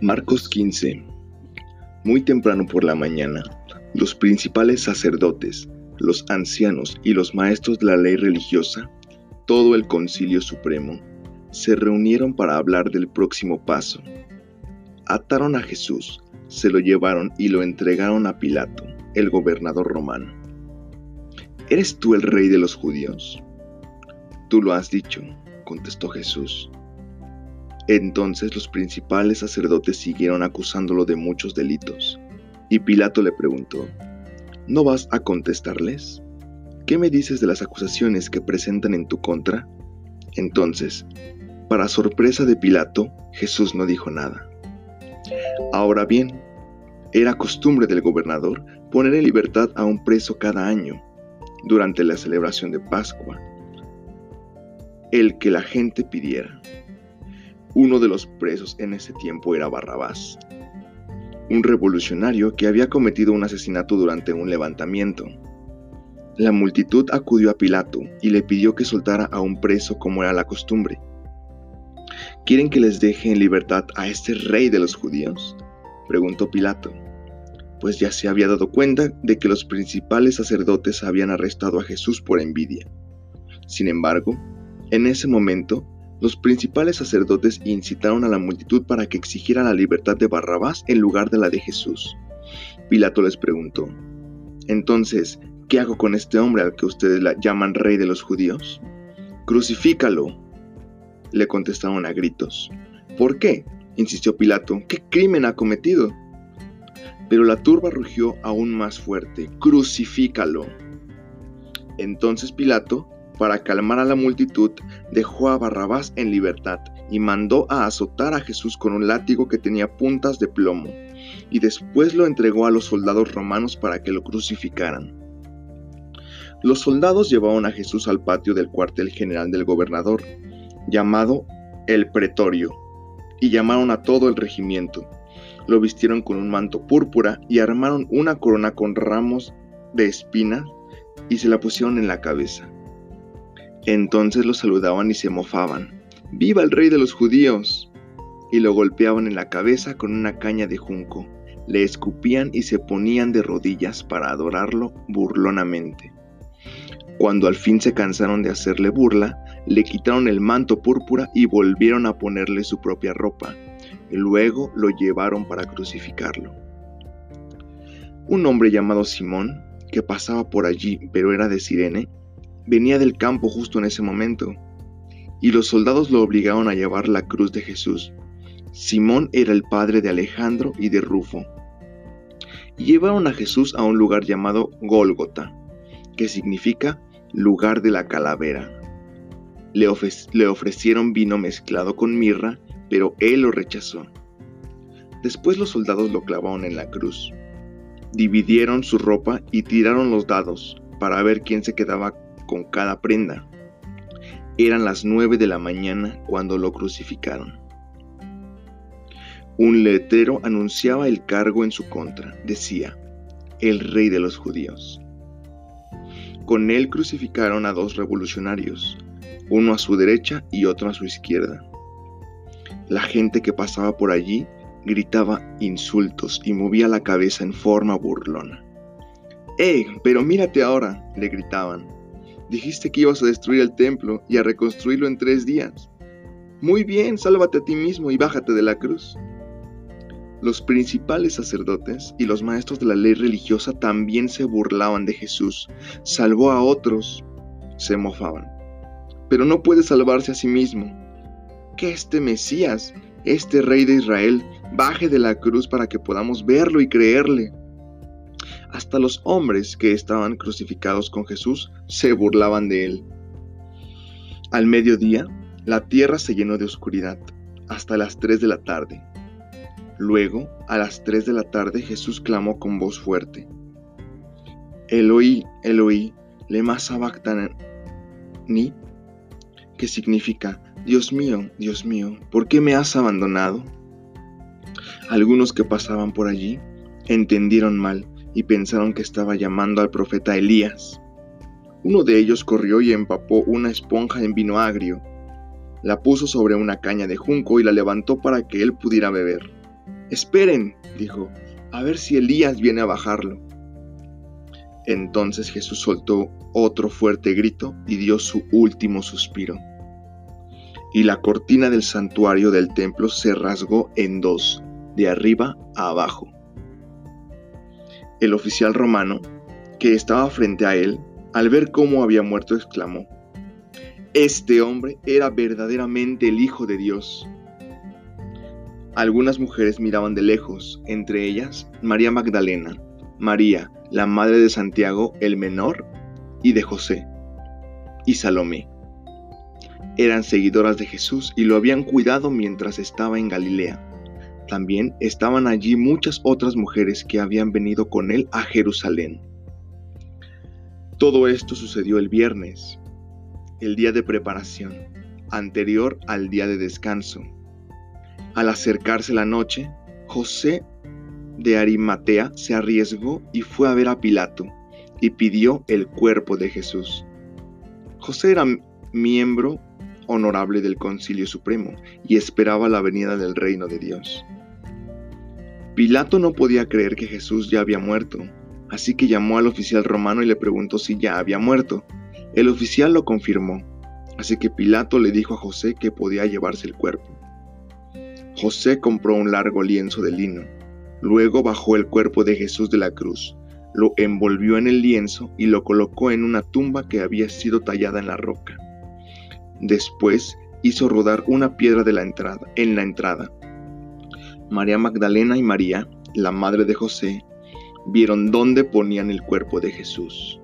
Marcos 15 Muy temprano por la mañana, los principales sacerdotes, los ancianos y los maestros de la ley religiosa, todo el concilio supremo, se reunieron para hablar del próximo paso. Ataron a Jesús, se lo llevaron y lo entregaron a Pilato, el gobernador romano. ¿Eres tú el rey de los judíos? Tú lo has dicho, contestó Jesús. Entonces los principales sacerdotes siguieron acusándolo de muchos delitos. Y Pilato le preguntó, ¿no vas a contestarles? ¿Qué me dices de las acusaciones que presentan en tu contra? Entonces, para sorpresa de Pilato, Jesús no dijo nada. Ahora bien, era costumbre del gobernador poner en libertad a un preso cada año, durante la celebración de Pascua, el que la gente pidiera. Uno de los presos en ese tiempo era Barrabás, un revolucionario que había cometido un asesinato durante un levantamiento. La multitud acudió a Pilato y le pidió que soltara a un preso como era la costumbre. ¿Quieren que les deje en libertad a este rey de los judíos? preguntó Pilato, pues ya se había dado cuenta de que los principales sacerdotes habían arrestado a Jesús por envidia. Sin embargo, en ese momento, los principales sacerdotes incitaron a la multitud para que exigiera la libertad de Barrabás en lugar de la de Jesús. Pilato les preguntó, Entonces, ¿qué hago con este hombre al que ustedes llaman rey de los judíos? Crucifícalo, le contestaron a gritos. ¿Por qué? insistió Pilato. ¿Qué crimen ha cometido? Pero la turba rugió aún más fuerte. Crucifícalo. Entonces Pilato para calmar a la multitud, dejó a Barrabás en libertad y mandó a azotar a Jesús con un látigo que tenía puntas de plomo, y después lo entregó a los soldados romanos para que lo crucificaran. Los soldados llevaron a Jesús al patio del cuartel general del gobernador, llamado el pretorio, y llamaron a todo el regimiento. Lo vistieron con un manto púrpura y armaron una corona con ramos de espina y se la pusieron en la cabeza. Entonces lo saludaban y se mofaban. ¡Viva el rey de los judíos! Y lo golpeaban en la cabeza con una caña de junco. Le escupían y se ponían de rodillas para adorarlo burlonamente. Cuando al fin se cansaron de hacerle burla, le quitaron el manto púrpura y volvieron a ponerle su propia ropa. Luego lo llevaron para crucificarlo. Un hombre llamado Simón, que pasaba por allí pero era de Sirene, venía del campo justo en ese momento, y los soldados lo obligaron a llevar la cruz de Jesús. Simón era el padre de Alejandro y de Rufo. Y llevaron a Jesús a un lugar llamado Gólgota, que significa lugar de la calavera. Le, le ofrecieron vino mezclado con mirra, pero él lo rechazó. Después los soldados lo clavaron en la cruz. Dividieron su ropa y tiraron los dados para ver quién se quedaba con cada prenda. Eran las nueve de la mañana cuando lo crucificaron. Un letrero anunciaba el cargo en su contra. Decía, el rey de los judíos. Con él crucificaron a dos revolucionarios, uno a su derecha y otro a su izquierda. La gente que pasaba por allí gritaba insultos y movía la cabeza en forma burlona. ¡Eh! Pero mírate ahora, le gritaban. Dijiste que ibas a destruir el templo y a reconstruirlo en tres días. Muy bien, sálvate a ti mismo y bájate de la cruz. Los principales sacerdotes y los maestros de la ley religiosa también se burlaban de Jesús. Salvó a otros, se mofaban. Pero no puede salvarse a sí mismo. Que este Mesías, este Rey de Israel, baje de la cruz para que podamos verlo y creerle. Hasta los hombres que estaban crucificados con Jesús se burlaban de él. Al mediodía, la tierra se llenó de oscuridad hasta las tres de la tarde. Luego, a las tres de la tarde, Jesús clamó con voz fuerte: Eloí, Eloí, lema sabactani, que significa: Dios mío, Dios mío, ¿por qué me has abandonado? Algunos que pasaban por allí entendieron mal y pensaron que estaba llamando al profeta Elías. Uno de ellos corrió y empapó una esponja en vino agrio, la puso sobre una caña de junco y la levantó para que él pudiera beber. Esperen, dijo, a ver si Elías viene a bajarlo. Entonces Jesús soltó otro fuerte grito y dio su último suspiro. Y la cortina del santuario del templo se rasgó en dos, de arriba a abajo. El oficial romano, que estaba frente a él, al ver cómo había muerto, exclamó, Este hombre era verdaderamente el Hijo de Dios. Algunas mujeres miraban de lejos, entre ellas María Magdalena, María, la madre de Santiago el menor, y de José, y Salomé. Eran seguidoras de Jesús y lo habían cuidado mientras estaba en Galilea. También estaban allí muchas otras mujeres que habían venido con él a Jerusalén. Todo esto sucedió el viernes, el día de preparación, anterior al día de descanso. Al acercarse la noche, José de Arimatea se arriesgó y fue a ver a Pilato y pidió el cuerpo de Jesús. José era miembro honorable del Concilio Supremo y esperaba la venida del reino de Dios. Pilato no podía creer que Jesús ya había muerto, así que llamó al oficial romano y le preguntó si ya había muerto. El oficial lo confirmó, así que Pilato le dijo a José que podía llevarse el cuerpo. José compró un largo lienzo de lino, luego bajó el cuerpo de Jesús de la cruz, lo envolvió en el lienzo y lo colocó en una tumba que había sido tallada en la roca. Después hizo rodar una piedra de la entrada, en la entrada. María Magdalena y María, la madre de José, vieron dónde ponían el cuerpo de Jesús.